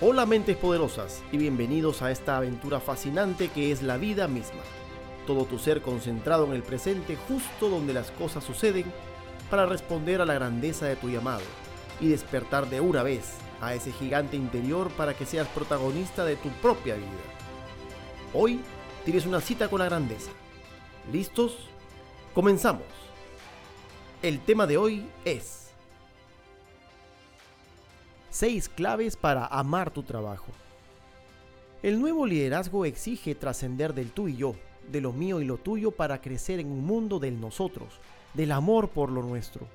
Hola mentes poderosas y bienvenidos a esta aventura fascinante que es la vida misma. Todo tu ser concentrado en el presente justo donde las cosas suceden para responder a la grandeza de tu llamado y despertar de una vez a ese gigante interior para que seas protagonista de tu propia vida. Hoy tienes una cita con la grandeza. ¿Listos? Comenzamos. El tema de hoy es 6 claves para amar tu trabajo. El nuevo liderazgo exige trascender del tú y yo, de lo mío y lo tuyo para crecer en un mundo del nosotros, del amor por lo nuestro.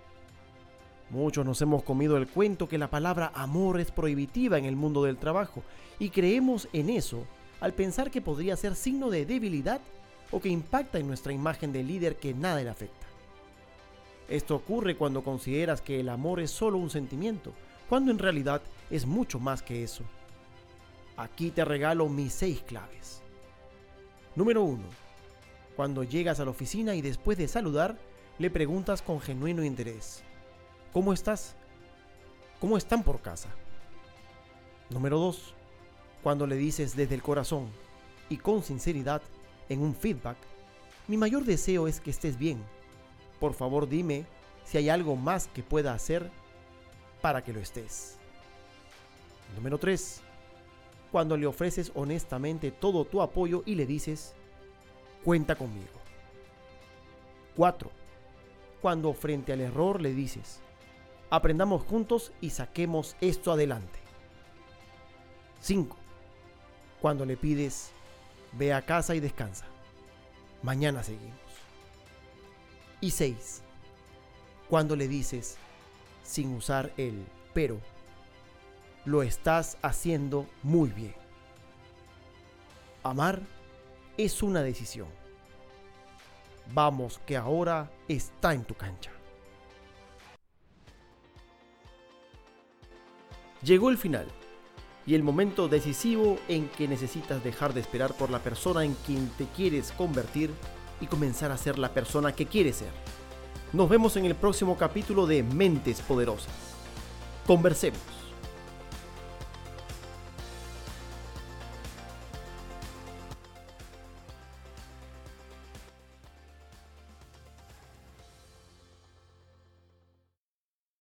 Muchos nos hemos comido el cuento que la palabra amor es prohibitiva en el mundo del trabajo y creemos en eso al pensar que podría ser signo de debilidad o que impacta en nuestra imagen de líder que nada le afecta. Esto ocurre cuando consideras que el amor es solo un sentimiento, cuando en realidad es mucho más que eso. Aquí te regalo mis seis claves. Número 1. Cuando llegas a la oficina y después de saludar, le preguntas con genuino interés. ¿Cómo estás? ¿Cómo están por casa? Número 2. Cuando le dices desde el corazón y con sinceridad en un feedback, mi mayor deseo es que estés bien. Por favor dime si hay algo más que pueda hacer para que lo estés. Número 3. Cuando le ofreces honestamente todo tu apoyo y le dices, cuenta conmigo. 4. Cuando frente al error le dices, aprendamos juntos y saquemos esto adelante. 5. Cuando le pides, ve a casa y descansa. Mañana seguimos. Y 6. Cuando le dices, sin usar el pero. Lo estás haciendo muy bien. Amar es una decisión. Vamos que ahora está en tu cancha. Llegó el final y el momento decisivo en que necesitas dejar de esperar por la persona en quien te quieres convertir y comenzar a ser la persona que quieres ser. Nos vemos en el próximo capítulo de Mentes Poderosas. Conversemos.